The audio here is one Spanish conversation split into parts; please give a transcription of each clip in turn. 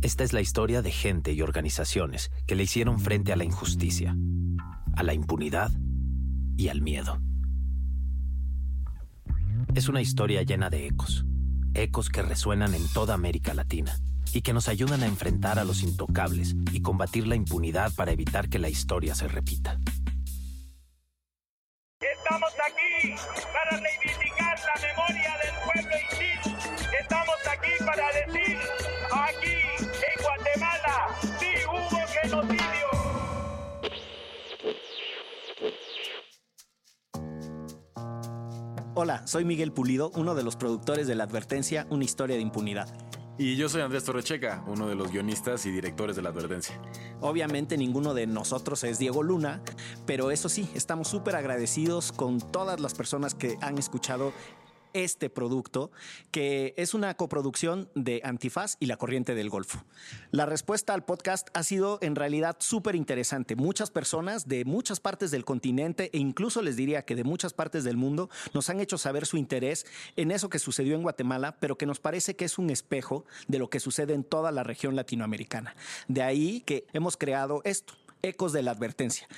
Esta es la historia de gente y organizaciones que le hicieron frente a la injusticia, a la impunidad y al miedo. Es una historia llena de ecos, ecos que resuenan en toda América Latina y que nos ayudan a enfrentar a los intocables y combatir la impunidad para evitar que la historia se repita. Estamos aquí para reivindicar Hola, soy Miguel Pulido, uno de los productores de La Advertencia, una historia de impunidad. Y yo soy Andrés Torrecheca, uno de los guionistas y directores de La Advertencia. Obviamente ninguno de nosotros es Diego Luna, pero eso sí, estamos súper agradecidos con todas las personas que han escuchado este producto, que es una coproducción de Antifaz y la Corriente del Golfo. La respuesta al podcast ha sido en realidad súper interesante. Muchas personas de muchas partes del continente e incluso les diría que de muchas partes del mundo nos han hecho saber su interés en eso que sucedió en Guatemala, pero que nos parece que es un espejo de lo que sucede en toda la región latinoamericana. De ahí que hemos creado esto. Ecos de la Advertencia,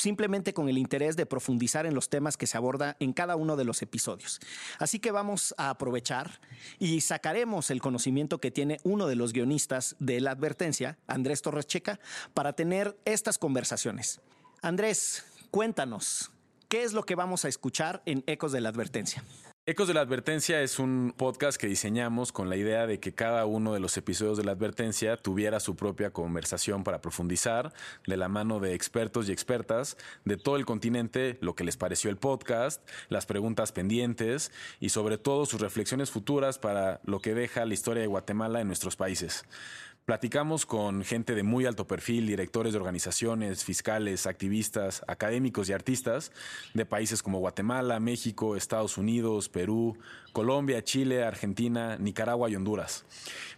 simplemente con el interés de profundizar en los temas que se aborda en cada uno de los episodios. Así que vamos a aprovechar y sacaremos el conocimiento que tiene uno de los guionistas de la advertencia, Andrés Torres Checa, para tener estas conversaciones. Andrés, cuéntanos, ¿qué es lo que vamos a escuchar en Ecos de la Advertencia? Ecos de la Advertencia es un podcast que diseñamos con la idea de que cada uno de los episodios de la Advertencia tuviera su propia conversación para profundizar de la mano de expertos y expertas de todo el continente, lo que les pareció el podcast, las preguntas pendientes y sobre todo sus reflexiones futuras para lo que deja la historia de Guatemala en nuestros países. Platicamos con gente de muy alto perfil, directores de organizaciones, fiscales, activistas, académicos y artistas de países como Guatemala, México, Estados Unidos, Perú, Colombia, Chile, Argentina, Nicaragua y Honduras.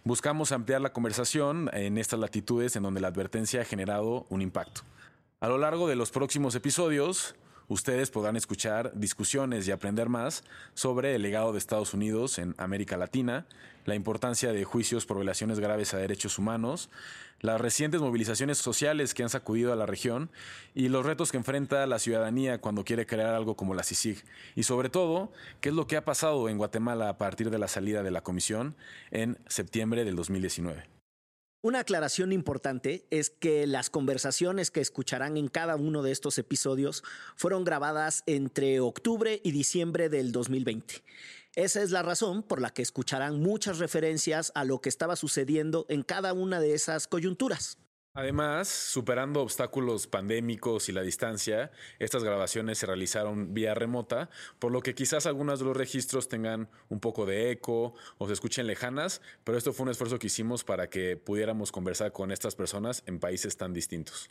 Buscamos ampliar la conversación en estas latitudes en donde la advertencia ha generado un impacto. A lo largo de los próximos episodios, ustedes podrán escuchar discusiones y aprender más sobre el legado de Estados Unidos en América Latina, la importancia de juicios por violaciones graves a derechos humanos, las recientes movilizaciones sociales que han sacudido a la región y los retos que enfrenta la ciudadanía cuando quiere crear algo como la CICIG. Y sobre todo, qué es lo que ha pasado en Guatemala a partir de la salida de la comisión en septiembre del 2019. Una aclaración importante es que las conversaciones que escucharán en cada uno de estos episodios fueron grabadas entre octubre y diciembre del 2020. Esa es la razón por la que escucharán muchas referencias a lo que estaba sucediendo en cada una de esas coyunturas. Además, superando obstáculos pandémicos y la distancia, estas grabaciones se realizaron vía remota, por lo que quizás algunos de los registros tengan un poco de eco o se escuchen lejanas, pero esto fue un esfuerzo que hicimos para que pudiéramos conversar con estas personas en países tan distintos.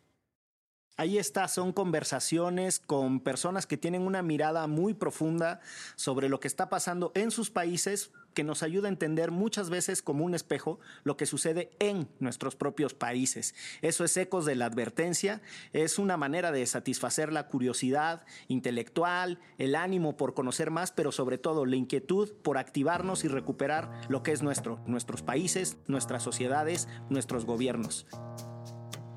Ahí está, son conversaciones con personas que tienen una mirada muy profunda sobre lo que está pasando en sus países, que nos ayuda a entender muchas veces como un espejo lo que sucede en nuestros propios países. Eso es ecos de la advertencia, es una manera de satisfacer la curiosidad intelectual, el ánimo por conocer más, pero sobre todo la inquietud por activarnos y recuperar lo que es nuestro, nuestros países, nuestras sociedades, nuestros gobiernos.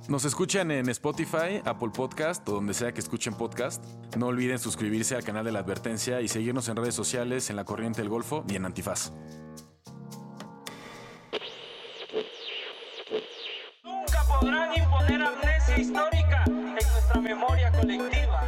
Nos escuchan en Spotify, Apple Podcast o donde sea que escuchen podcast. No olviden suscribirse al canal de la advertencia y seguirnos en redes sociales en La Corriente del Golfo y en Antifaz. Nunca podrán imponer amnesia histórica en nuestra memoria colectiva.